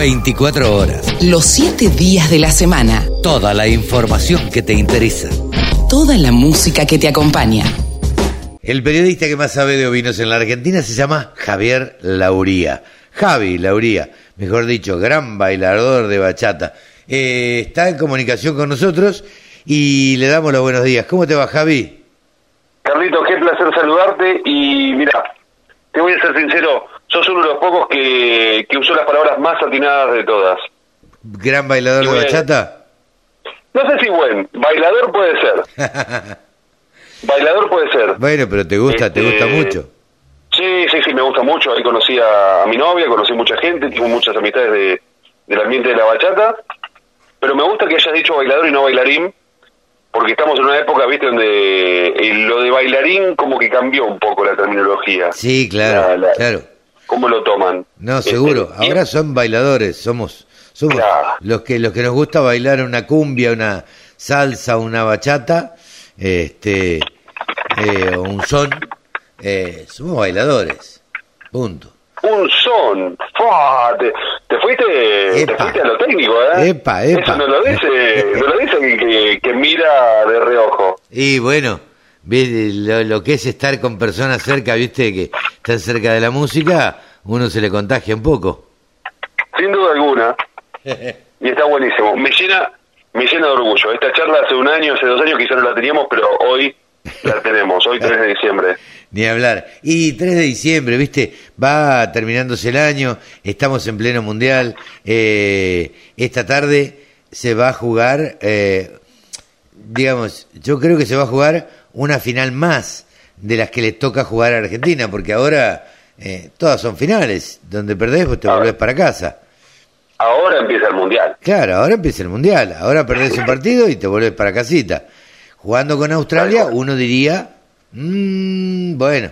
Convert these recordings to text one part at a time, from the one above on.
24 horas. Los siete días de la semana. Toda la información que te interesa. Toda la música que te acompaña. El periodista que más sabe de ovinos en la Argentina se llama Javier Lauría. Javi Lauría, mejor dicho, gran bailador de bachata. Eh, está en comunicación con nosotros y le damos los buenos días. ¿Cómo te va, Javi? Carlitos, qué placer saludarte y mira, te voy a ser sincero, sos uno de los pocos que, que usó las palabras más atinadas de todas. ¿Gran bailador de bachata? No sé si buen, bailador puede ser. bailador puede ser. Bueno, pero te gusta, te Este, gusta mucho. Sí, sí, sí, me gusta mucho. Ahí conocí a, a mi novia, conocí mucha gente, tengo muchas amistades de, del ambiente de la bachata. Pero me gusta que hayas dicho bailador y no bailarín, porque estamos en una época, viste, donde eh, lo de bailarín como que cambió un poco la terminología. Sí, claro, La- la- claro. ¿Cómo lo toman? No, Este, seguro. Ahora son bailadores, somos somos Claro. los que los que nos gusta bailar una cumbia, una salsa, una bachata, este eh, un son, eh, somos bailadores. Punto. Un son. ¡Fua! Te, te fuiste, te fuiste a lo técnico, ¿eh? Epa, epa. Eso no lo dice, no lo dice que, que mira de reojo. Y bueno, ve lo, lo que es estar con personas cerca, viste, que están cerca de la música, uno se le contagia un poco. Sin duda alguna. Y está buenísimo. Me llena, me llena de orgullo. Esta charla hace un año, hace dos años quizás no la teníamos, pero hoy la tenemos, hoy 3 de diciembre. Ni hablar. Y 3 de diciembre, viste, va terminándose el año, estamos en pleno mundial. eh, esta tarde se va a jugar, eh, digamos, yo creo que se va a jugar una final más de las que le toca jugar a Argentina, porque ahora eh, todas son finales. Donde perdés, pues te Ah. volvés para casa. Ahora empieza el mundial. Claro, ahora empieza el mundial. Ahora perdés un partido y te volvés para casita. Jugando con Australia, uno diría, "Mm, bueno,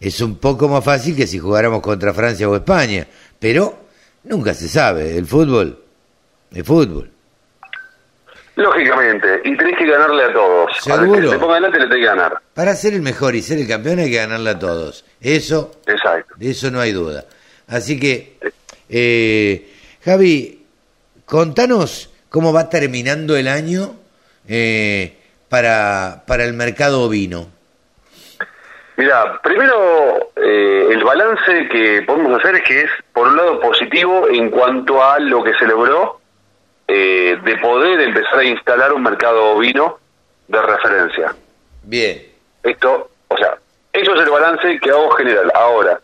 es un poco más fácil que si jugáramos contra Francia o España. Pero nunca se sabe. El fútbol es fútbol. Lógicamente, y tenés que ganarle a todos. Al Seguro. que se ponga adelante le tenés que ganar. Para ser el mejor y ser el campeón hay que ganarle a todos. Eso, Exacto. de eso no hay duda. Así que, eh, Javi, contanos cómo va terminando el año eh, para, para el mercado ovino. Mira, primero eh, el balance que podemos hacer es que es, por un lado, positivo en cuanto a lo que se logró eh, de poder empezar a instalar un mercado ovino de referencia. Bien. Esto, o sea, eso es el balance que hago general. Ahora,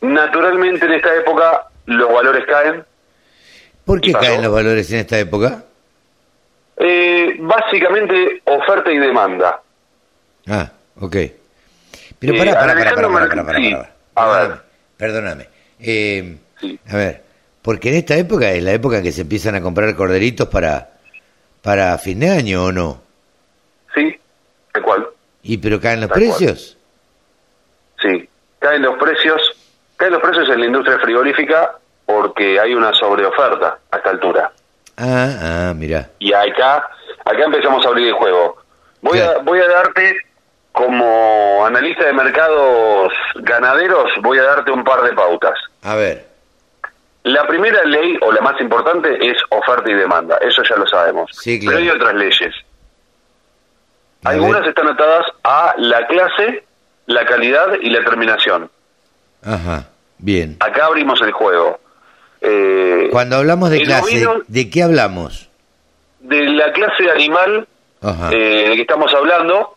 naturalmente en esta época los valores caen. ¿Por qué caen los valores en esta época? Eh, básicamente, oferta y demanda. Ah, ok. Pero Eh, pará, pará, pará, pará, pará, merc- pará, pará, sí, pará. a ver. Perdóname, Perdóname. Eh, Sí. A ver, porque en esta época es la época en que se empiezan a comprar corderitos para, para fin de año, ¿o no? ¿Sí? ¿De cuál? ¿Y pero caen los Tal cual. precios? Sí, caen los precios, caen los precios en la industria frigorífica porque hay una sobreoferta a esta altura. Ah, ah, mira. Y acá, acá empezamos a abrir el juego. Voy a, voy a darte, como analista de mercados ganaderos, voy a darte un par de pautas. A ver. La primera ley, o la más importante, es oferta y demanda. Eso ya lo sabemos. Sí, claro. Pero hay otras leyes. Algunas están atadas a la clase, la calidad y la terminación. Ajá, bien. Acá abrimos el juego. Eh, Cuando hablamos de clase, ovino- ¿de qué hablamos? de la clase animal Ajá. eh, de que estamos hablando.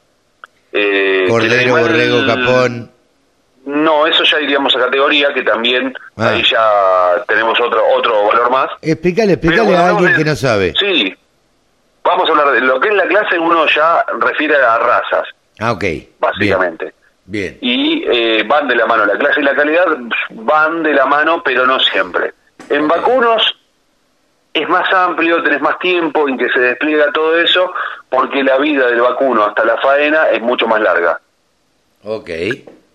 eh, Cordero, borrego, capón. No, eso ya iríamos a categoría, que también Ah. ahí ya tenemos otro otro valor más. Explícale, explícale a alguien que no sabe. Sí, vamos a hablar de lo que es la clase, uno ya refiere a razas, Ah, ok. básicamente. Bien. Y eh, van de la mano, la clase y la calidad van de la mano, pero no siempre. En vacunos es más amplio, tenés más tiempo en que se despliega todo eso, porque la vida del vacuno hasta la faena es mucho más larga. Ok.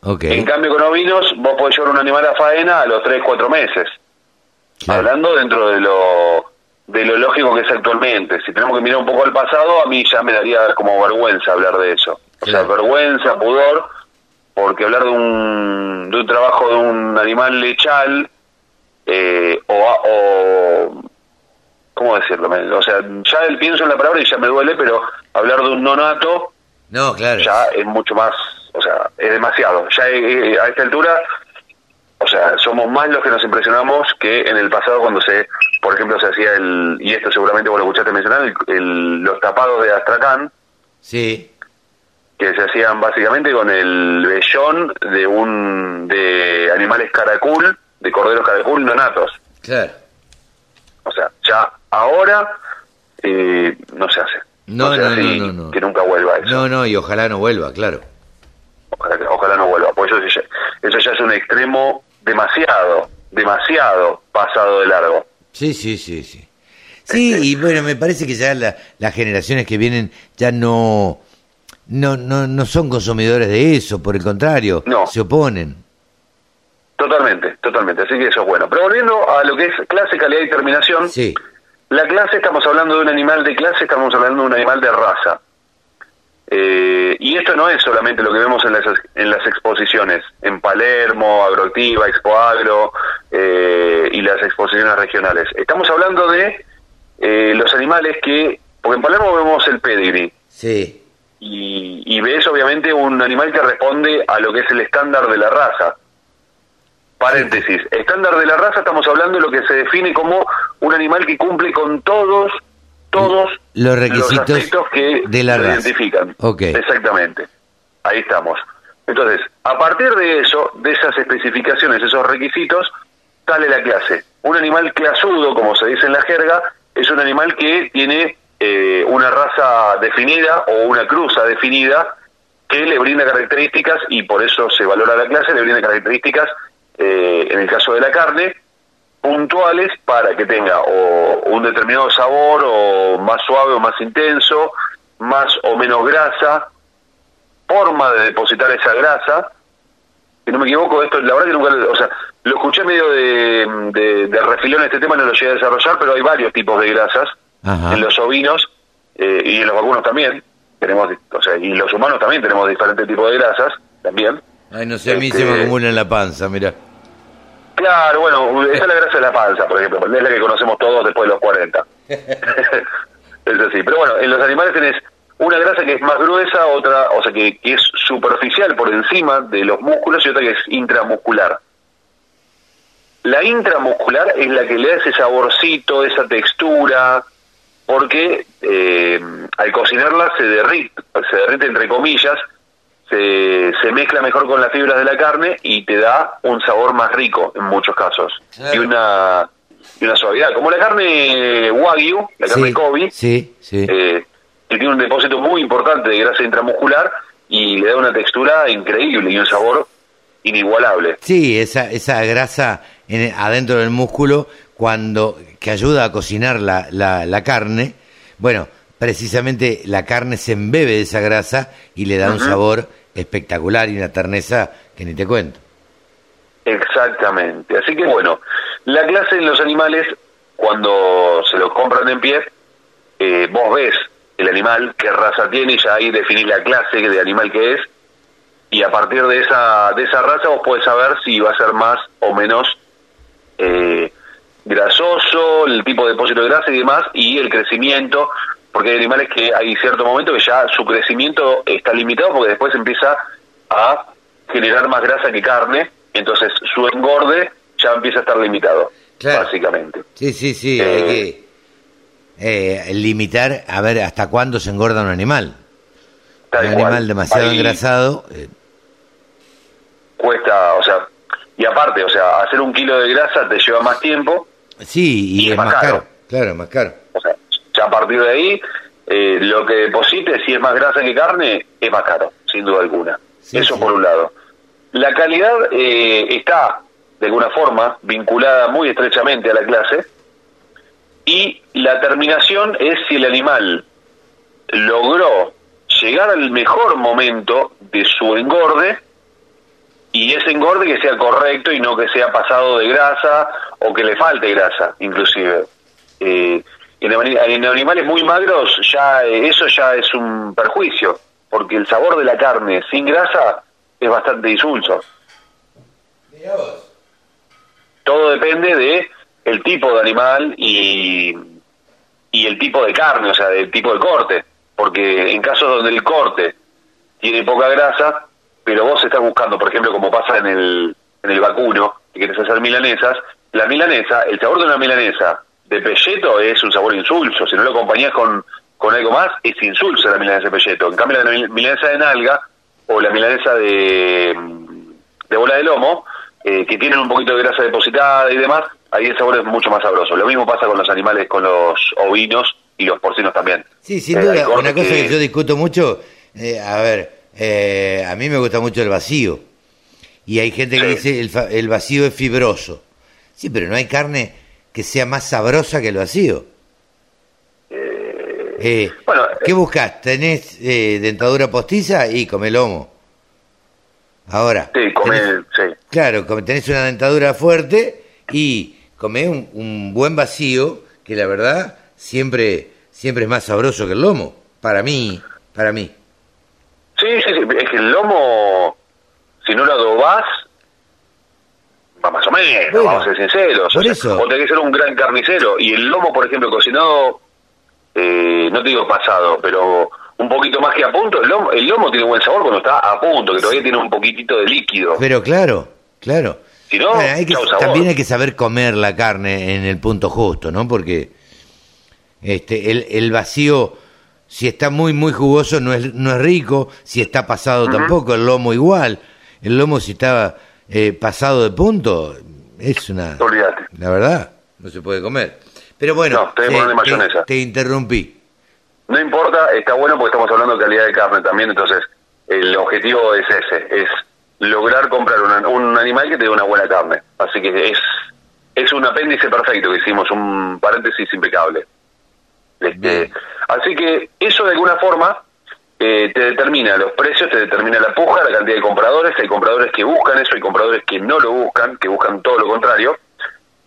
Ok. En cambio, con ovinos, vos podés llevar un animal a faena a los 3, 4 meses. Claro. Hablando dentro de lo de lo lógico que es actualmente. Si tenemos que mirar un poco al pasado, a mí ya me daría como vergüenza hablar de eso. O sea, vergüenza, pudor, porque hablar de un, de un trabajo de un animal lechal eh, o, a- decirlo. me- o sea, ya pienso en la palabra y ya me duele, pero hablar de un nonato No, claro. ya es mucho más, o sea, es demasiado. Ya eh, a esta altura, o sea, somos más los que nos impresionamos que en el pasado cuando se, por ejemplo, se hacía el, y esto seguramente vos lo escuchaste mencionar, el- el- los tapados de Astracán, Sí, que se hacían básicamente con el vellón de un de animales caracul, de corderos caracul nonatos. claro. O sea, ya ahora eh, no se hace. No, no, no, no. Que nunca vuelva eso. No, no, y ojalá no vuelva, claro. Ojalá no vuelva. Pues eso, ya, eso ya es un extremo demasiado, demasiado pasado de largo. Sí, sí, sí, sí. Sí, y bueno, me parece que ya la- las generaciones que vienen ya no, no, no, no son consumidores de eso, por el contrario, No. se oponen. Totalmente, totalmente. Así que eso es bueno. Pero volviendo a lo que es clase, calidad y terminación, Sí, la clase, estamos hablando de un animal de clase, estamos hablando de un animal de raza. Eh, y esto no es solamente lo que vemos en las, en las exposiciones, en Palermo, Agroactiva, Expo Agro eh, y las exposiciones regionales. Estamos hablando de eh, los animales que, porque en Palermo vemos el pedigree, sí, y, y ves obviamente un animal que responde a lo que es el estándar de la raza. Paréntesis, estándar de la raza estamos hablando de lo que se define como un animal que cumple con todos, todos Los requisitos aspectos que de la raza. identifican. Ok. Exactamente. Ahí estamos. Entonces, a partir de eso, de esas especificaciones, esos requisitos, sale la clase. Un animal clasudo, como se dice en la jerga, es un animal que tiene eh, una raza definida o una cruza definida que le brinda características y por eso se valora la clase, le brinda características, eh, en el caso de la carne, puntuales para que tenga o un determinado sabor o más suave o más intenso, más o menos grasa, forma de depositar esa grasa. Si no me equivoco, esto la verdad que nunca, lo- o sea, lo escuché medio de, de, de refilón este tema, no lo llegué a desarrollar, pero hay varios tipos de grasas Ajá. en los ovinos eh, y en los vacunos también. Tenemos, o sea, y los humanos también tenemos diferentes tipos de grasas también. Ay, no sé, a mí Este- se me acumula en la panza, mira. Claro, bueno, esa es la grasa de la panza, por ejemplo, es la que conocemos todos después de los 40. es así, pero bueno, en los animales tenés una grasa que es más gruesa, otra, o sea, que, que es superficial por encima de los músculos y otra que es intramuscular. La intramuscular es la que le da ese saborcito, esa textura, porque eh, al cocinarla se derrite, se derrite entre comillas, se, se mezcla mejor con las fibras de la carne y te da un sabor más rico en muchos casos Claro. y una y una suavidad como la carne wagyu la carne Sí, Kobe sí, sí. eh, que tiene un depósito muy importante de grasa intramuscular y le da una textura increíble y un sabor inigualable Sí, esa, esa grasa en- adentro del músculo cuando que ayuda a cocinar la, la, la carne, bueno, precisamente la carne se embebe de esa grasa y le da un sabor espectacular y una terneza que ni te cuento. Exactamente. Así que bueno, la clase en los animales, cuando se los compran en pie, eh, vos ves el animal, qué raza tiene, y ya ahí definís la clase de animal que es, y a partir de esa, de esa raza vos podés saber si va a ser más o menos eh, grasoso, el tipo de depósito de grasa y demás, y el crecimiento, porque hay animales que hay cierto momento que ya su crecimiento está limitado porque después empieza a generar más grasa que carne, entonces su engorde ya empieza a estar limitado, Claro. básicamente. Sí, sí, sí, Eh. hay que eh, limitar a ver hasta cuándo se engorda un animal. Un cual. animal demasiado Ahí engrasado, eh, Cuesta, o sea, y aparte, o sea, hacer un kilo de grasa te lleva más tiempo, sí, y, es más caro. Claro, es más caro. A partir de ahí, eh, lo que deposite, si es más grasa que carne, es más caro, sin duda alguna. Sí, Eso sí. por un lado. La calidad eh, está, de alguna forma, vinculada muy estrechamente a la clase. Y la terminación es si el animal logró llegar al mejor momento de su engorde y ese engorde que sea correcto y no que sea pasado de grasa o que le falte grasa, inclusive. Eh, en, ani- en animales muy magros ya eh, eso ya es un perjuicio, porque el sabor de la carne sin grasa es bastante insulso. Todo depende de el tipo de animal y, y el tipo de carne, o sea, del tipo de corte. Porque en casos donde el corte tiene poca grasa, pero vos estás buscando, por ejemplo, como pasa en el, en el vacuno, que quieres hacer milanesas, la milanesa, el sabor de una milanesa de pelleto es un sabor insulso. Si no lo acompañás con, con algo más, es insulso la milanesa de pelleto. En cambio, la milanesa de nalga o la milanesa de, de bola de lomo, eh, que tienen un poquito de grasa depositada y demás, ahí el sabor es mucho más sabroso. Lo mismo pasa con los animales, con los ovinos y los porcinos también. Sí, sin duda. Eh, una cosa que... yo discuto mucho, eh, a ver, a mí me gusta mucho el vacío. Y hay gente que dice el, el vacío es fibroso. Sí, pero no hay carne que sea más sabrosa que el vacío. Eh, bueno, ¿Qué buscas? ¿Tenés eh, dentadura postiza? Y come lomo. Ahora. Sí, come, sí. Claro, tenés una dentadura fuerte y come un, buen vacío que la verdad siempre, siempre es más sabroso que el lomo. Para mí, para mí. Sí, sí, sí. Es que el lomo, si no lo adobás, más o menos, vamos a ser sinceros. Por eso. O tenés que ser un gran carnicero. Y el lomo, por ejemplo, cocinado eh, no te digo pasado, pero un poquito más que a punto, el lomo, el lomo tiene buen sabor cuando está a punto, que todavía tiene un poquitito de líquido. Pero claro, claro. Si no, también hay que saber comer la carne en el punto justo, ¿no? Porque este el, el vacío, si está muy, muy jugoso, no es, no es rico, si está pasado tampoco, el lomo igual. El lomo si está eh, pasado de punto, es una... La verdad, no se puede comer. Pero bueno, te, interrumpí. No importa, está bueno porque estamos hablando de calidad de carne también, entonces el objetivo es ese, es lograr comprar un animal que te dé una buena carne. Así que es es un apéndice perfecto que hicimos, un paréntesis impecable. Este, así que eso de alguna forma eh, te determina los precios, te determina la puja, la cantidad de compradores, hay compradores que buscan eso, hay compradores que no lo buscan, que buscan todo lo contrario.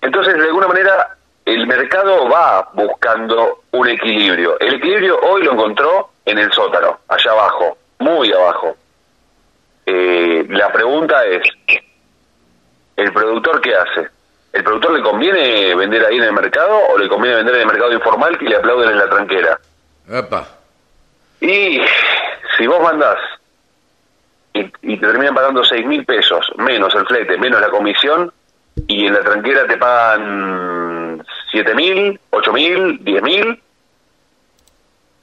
Entonces, de alguna manera, el mercado va buscando un equilibrio. El equilibrio hoy lo encontró en el sótano, allá abajo, muy abajo. Eh, la pregunta es, ¿el productor qué hace? ¿El productor le conviene vender ahí en el mercado o le conviene vender en el mercado informal que le aplauden en la tranquera? Y si vos mandás y, y te terminan pagando seis mil pesos, menos el flete, menos la comisión, y en la tranquera te pagan siete mil, ocho mil, diez mil,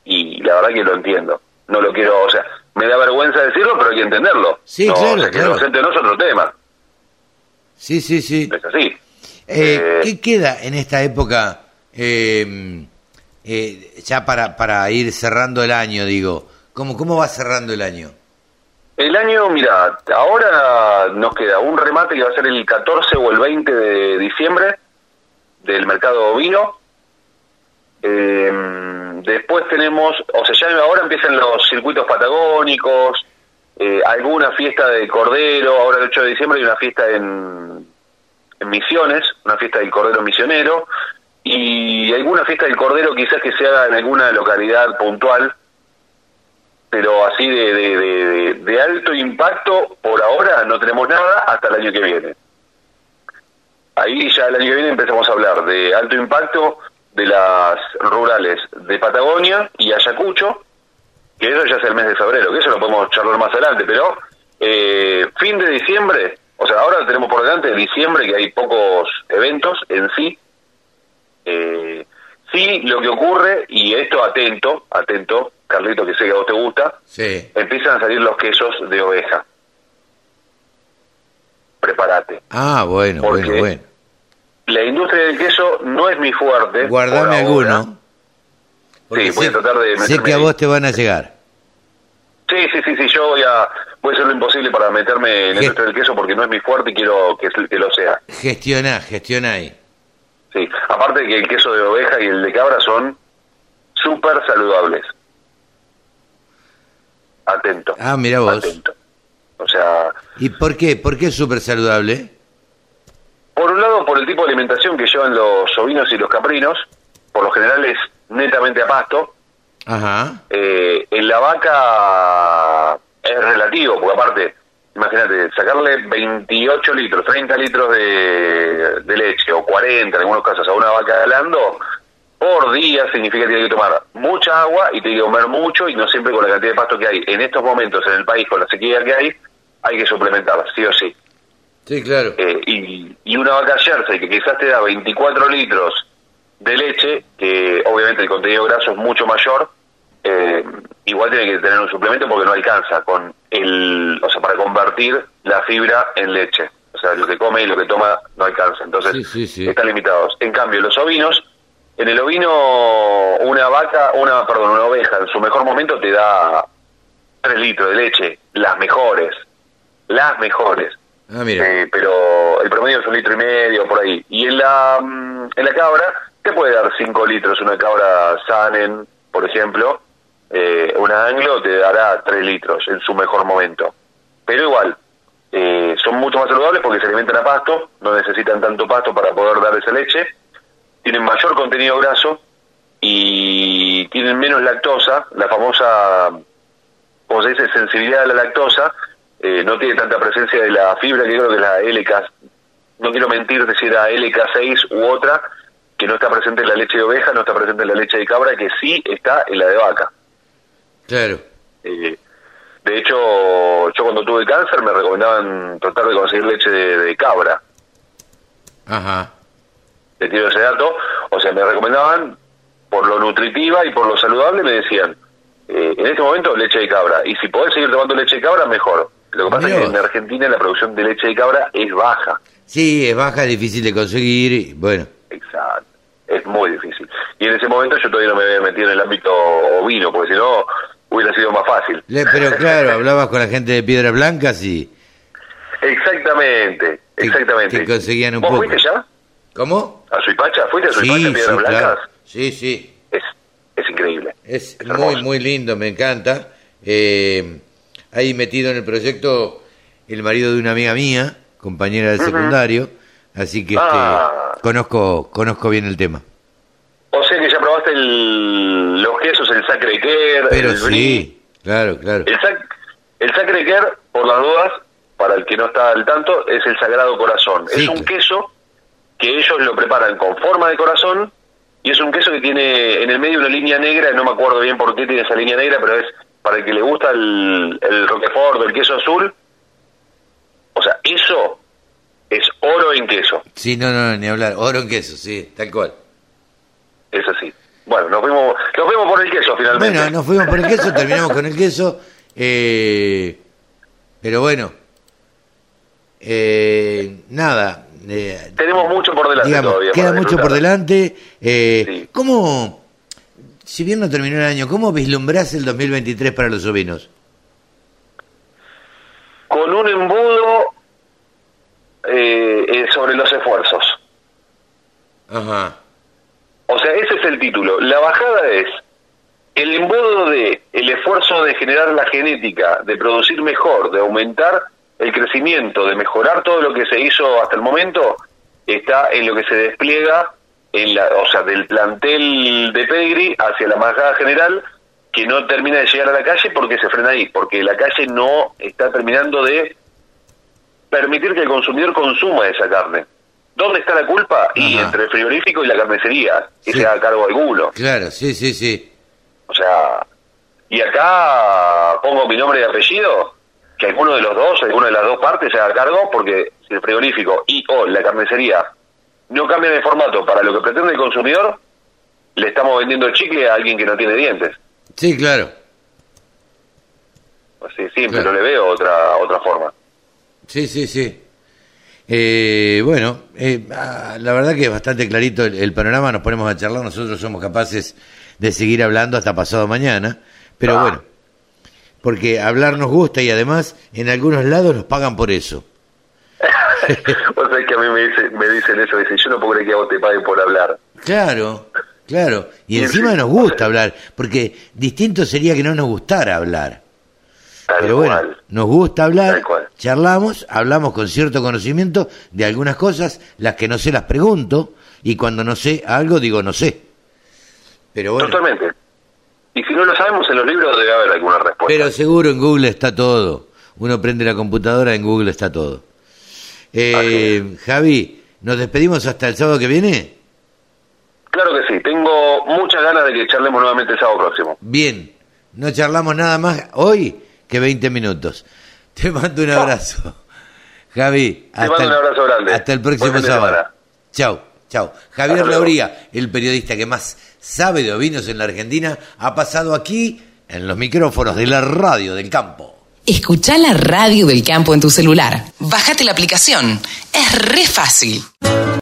y la verdad que lo entiendo. No lo quiero, o sea, me da vergüenza decirlo, pero hay que entenderlo. Sí, no, claro, o sea, que no es otro tema. Sí, sí, sí. Es así. Eh, eh, ¿Qué queda en esta época, eh, eh, ya para, para ir cerrando el año, digo? ¿Cómo, ¿Cómo va cerrando el año? El año, mira, ahora nos queda un remate que va a ser el 14 o el 20 de diciembre del mercado ovino. Eh, después tenemos, o sea, ya ahora empiezan los circuitos patagónicos, eh, alguna fiesta de cordero, ahora el 8 de diciembre hay una fiesta en, en Misiones, una fiesta del cordero misionero, y alguna fiesta del cordero quizás que se haga en alguna localidad puntual pero así de, de, alto impacto, por ahora no tenemos nada hasta el año que viene. Ahí ya el año que viene empezamos a hablar de alto impacto de las rurales de Patagonia y Ayacucho, que eso ya es el mes de febrero, que eso lo podemos charlar más adelante, pero eh, fin de diciembre, o sea, ahora tenemos por delante diciembre que hay pocos eventos en sí. Eh, sí, lo que ocurre, y esto atento, atento, Carlito, que sé que a vos te gusta, sí. empiezan a salir los quesos de oveja. Prepárate. Ah, bueno, bueno, bueno. La industria del queso no es mi fuerte. Guardame alguno. Sí, voy a tratar de Sé que a vos te van a llegar. Sí, sí, sí, sí, yo voy a, voy a hacer lo imposible para meterme en la industria del queso porque no es mi fuerte y quiero que, que lo sea. Gestiona, gestiona ahí. Sí, aparte que el queso de oveja y el de cabra son súper saludables atento. Ah, mira vos. Atento. O sea... ¿Y por qué? ¿Por qué es súper saludable? Por un lado, por el tipo de alimentación que llevan los ovinos y los caprinos, por lo general es netamente a pasto. Ajá. Eh, en la vaca es relativo, porque aparte, imagínate, sacarle 28 litros, 30 litros de, de leche, o 40 en algunos casos, a una vaca galando, por día significa que tiene que tomar mucha agua y tiene que comer mucho y no siempre con la cantidad de pasto que hay. En estos momentos en el país, con la sequía que hay, hay que suplementar, sí o sí. Sí, claro. Eh, y, y una vaca Jersey que quizás te da 24 litros de leche, que obviamente el contenido graso es mucho mayor, eh, igual tiene que tener un suplemento porque no alcanza con el, o sea, para convertir la fibra en leche. O sea, lo que come y lo que toma no alcanza. Entonces, Sí, sí, sí. están limitados. En cambio, los ovinos, en el ovino, una vaca, una, perdón, una oveja en su mejor momento te da 3 litros de leche, las mejores, las mejores. Ah, mira. Eh, pero el promedio es un litro y medio por ahí. Y en la, mm, en la cabra te puede dar 5 litros, una cabra Sanen, por ejemplo, eh, una anglo te dará 3 litros en su mejor momento. Pero igual, eh, son mucho más saludables porque se alimentan a pasto, no necesitan tanto pasto para poder dar esa leche, tienen mayor contenido graso y tienen menos lactosa, la famosa, como se dice, sensibilidad a la lactosa, eh, no tiene tanta presencia de la fibra que creo que es la LK, no quiero mentirte si era LK6 u otra, que no está presente en la leche de oveja, no está presente en la leche de cabra, que sí está en la de vaca. Claro. Eh, de hecho, yo cuando tuve cáncer me recomendaban tratar de conseguir leche de, de cabra. Ajá. Te tiro ese dato. O sea, me recomendaban, por lo nutritiva y por lo saludable, me decían, eh, en este momento leche de cabra. Y si podés seguir tomando leche de cabra, mejor. Lo que pasa es que en Argentina la producción de leche de cabra es baja. Sí, es baja, es difícil de conseguir. y, Bueno, Exacto. Es muy difícil. Y en ese momento yo todavía no me había metido en el ámbito ovino, porque si no hubiera sido más fácil. Le- pero claro, hablabas con la gente de Piedras Blancas y... Exactamente, exactamente. que conseguían un ¿Vos poco. fuiste ya? ¿Cómo? ¿A Suipacha? ¿Fuiste a Suipacha, Sí, sí, Piedras Blancas? claro. Sí, sí. Es, es increíble. Es Es muy, muy lindo, me encanta. Eh, ahí metido en el proyecto el marido de una amiga mía, compañera del secundario, así que este, Ah. conozco conozco bien el tema. O sea que ya probaste el, los quesos, el Sacre Care, Pero el Brie. sí, claro, claro. El, sac, el Sacre Care, por las dudas, para el que no está al tanto, es el Sagrado Corazón. Sí, es un claro. queso que ellos lo preparan con forma de corazón y es un queso que tiene en el medio una línea negra, no me acuerdo bien por qué tiene esa línea negra, pero es para el que le gusta el, el Roquefort el queso azul. O sea, eso es oro en queso. Sí, no, no, ni hablar. Oro en queso, sí, tal cual. Es así. Bueno, nos fuimos, nos fuimos por el queso finalmente. Bueno, nos fuimos por el queso, terminamos con el queso. eh, pero bueno, eh, nada. eh, Tenemos mucho por delante digamos, todavía. queda mucho por delante. Eh, Sí. ¿Cómo, si bien no terminó el año, cómo vislumbrás el 2023 para los ovinos? Con un embudo eh, sobre los esfuerzos. Ajá. El título. La bajada es el embudo de el esfuerzo de generar la genética, de producir mejor, de aumentar el crecimiento, de mejorar todo lo que se hizo hasta el momento, está en lo que se despliega en la, o sea, del plantel de Pedigree hacia la majada general que no termina de llegar a la calle porque se frena ahí, porque la calle no está terminando de permitir que el consumidor consuma esa carne. ¿Dónde está la culpa? Y Ajá. entre el frigorífico y la carnicería, que Sí. se haga cargo alguno. Claro, sí, sí, sí. O sea, y acá pongo mi nombre y apellido, que alguno de los dos, alguna de las dos partes se haga cargo, porque si el frigorífico y o la carnicería no cambian el formato para lo que pretende el consumidor, le estamos vendiendo chicle a alguien que no tiene dientes. Sí, claro. Así sí, Claro. pero le veo otra otra forma. Sí, sí, sí. Eh, bueno, eh, ah, la verdad que es bastante clarito el, el panorama, nos ponemos a charlar, nosotros somos capaces de seguir hablando hasta pasado mañana, pero Ah. bueno, porque hablar nos gusta y además en algunos lados nos pagan por eso. o sea, que a mí me, dice- me dicen eso, dicen, yo no puedo creer que a vos te paguen por hablar. Claro, claro, y encima nos gusta hablar, porque distinto sería que no nos gustara hablar. Tal Pero bueno, cual. nos gusta hablar, Tal cual. charlamos, hablamos con cierto conocimiento de algunas cosas, las que no sé las pregunto, y cuando no sé algo digo no sé. Pero bueno, Totalmente. Y si no lo sabemos en los libros debe haber alguna respuesta. pero seguro en Google está todo. Uno prende la computadora, en Google está todo. Eh, Javi, ¿nos despedimos hasta el sábado que viene? Claro que sí, tengo muchas ganas de que charlemos nuevamente el sábado próximo. Bien, no charlamos nada más hoy que 20 minutos. Te mando un abrazo. Javi, Te mando un abrazo grande. hasta el próximo sábado. Chau, chau. Javier Hasta. Lauría, el periodista que más sabe de ovinos en la Argentina, ha pasado aquí en los micrófonos de la radio del campo. Escucha la radio del campo en tu celular. Bájate la aplicación. Es re fácil.